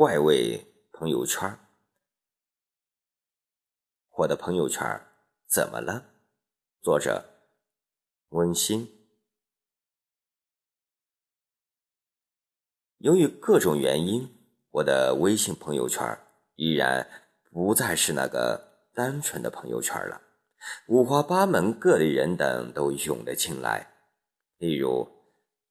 怪味朋友圈。我的朋友圈怎么了？作者：温馨。由于各种原因，我的微信朋友圈依然不再是那个单纯的朋友圈了。五花八门、各类人等都涌了进来。例如，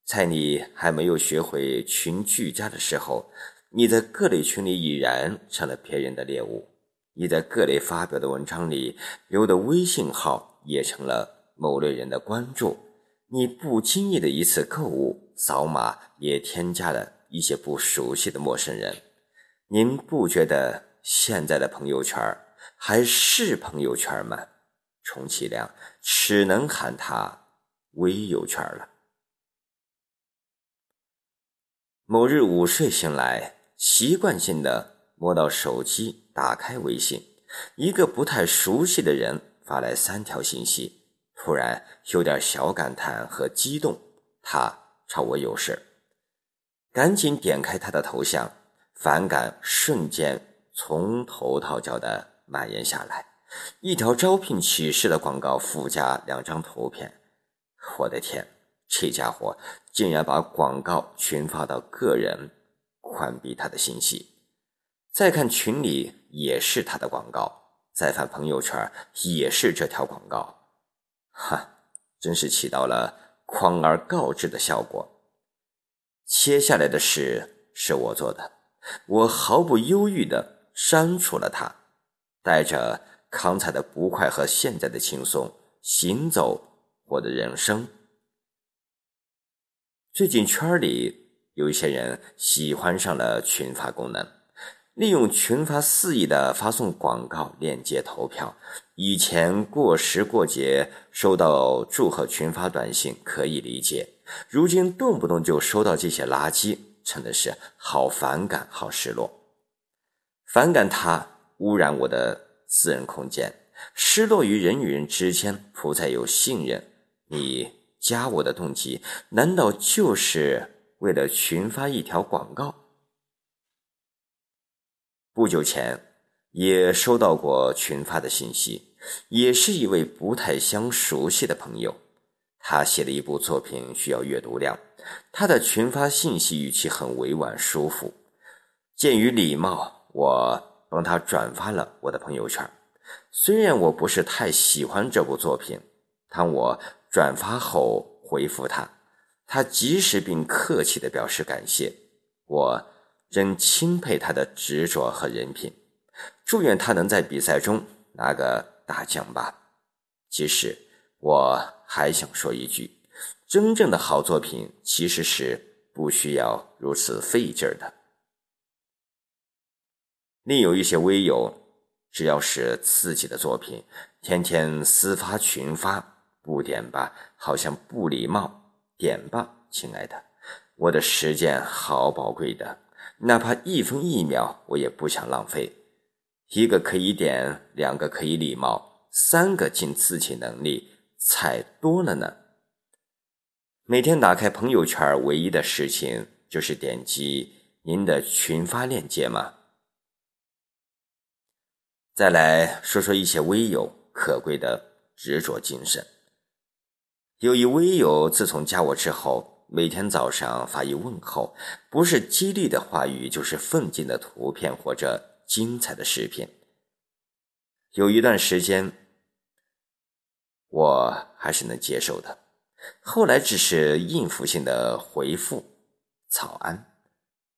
在你还没有学会群聚家的时候，你在各类群里已然成了别人的猎物；你在各类发表的文章里留的微信号也成了某类人的关注；你不经意的一次购物扫码也添加了一些不熟悉的陌生人。您不觉得现在的朋友圈还是朋友圈吗？充其量只能喊他微友圈了。某日午睡醒来，习惯性的摸到手机，打开微信，一个不太熟悉的人发来三条信息，突然有点小感叹和激动。他朝我有事，赶紧点开他的头像，反感瞬间从头到脚的蔓延下来。一条招聘启事的广告附加两张图片，我的天，这家伙竟然把广告群发到个人，关闭他的信息。再看群里也是他的广告，再翻朋友圈也是这条广告，哈，真是起到了诳而告之的效果。接下来的事是我做的，我毫不犹豫地删除了他，带着。刚才的不快和现在的轻松，行走我的人生。最近圈里有一些人喜欢上了群发功能，利用群发肆意的发送广告链接投票。以前过时过节收到祝贺群发短信可以理解，如今动不动就收到这些垃圾，真的是好反感，好失落。反感它污染我的。私人空间，失落于人与人之间不再有信任。你加我的动机，难道就是为了群发一条广告？不久前也收到过群发的信息，也是一位不太相熟悉的朋友。他写了一部作品需要阅读量，他的群发信息语气很委婉舒服。鉴于礼貌，我。帮他转发了我的朋友圈，虽然我不是太喜欢这部作品，但我转发后回复他，他及时并客气地表示感谢，我仍钦佩他的执着和人品，祝愿他能在比赛中拿个大奖吧。其实我还想说一句，真正的好作品其实是不需要如此费劲儿的。另有一些微友，只要是自己的作品，天天私发群发，不点吧好像不礼貌，点吧，亲爱的，我的时间好宝贵的，哪怕一分一秒我也不想浪费。一个可以点，两个可以礼貌，三个尽自己能力，才多了呢。每天打开朋友圈，唯一的事情就是点击您的群发链接吗？再来说说一些微友可贵的执着精神。有一微友自从加我之后，每天早上发一问候，不是激励的话语，就是奋进的图片或者精彩的视频。有一段时间，我还是能接受的，后来只是应付性的回复早安，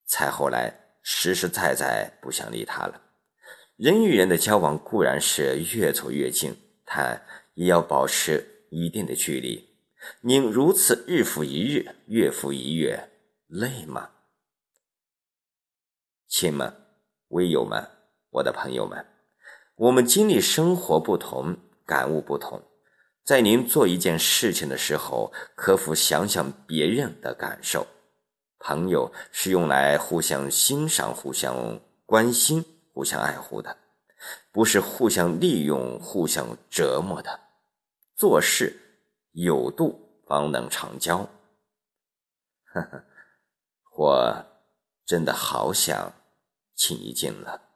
才后来实实在在不想理他了。人与人的交往固然是越走越近，但也要保持一定的距离。您如此日复一日，月复一月，累吗？亲们、微友们、我的朋友们，我们经历生活不同，感悟不同。在您做一件事情的时候，可否想想别人的感受？朋友是用来互相欣赏、互相关心。互相爱护的，不是互相利用、互相折磨的。做事有度，方能长交。呵呵，我真的好想情意尽了。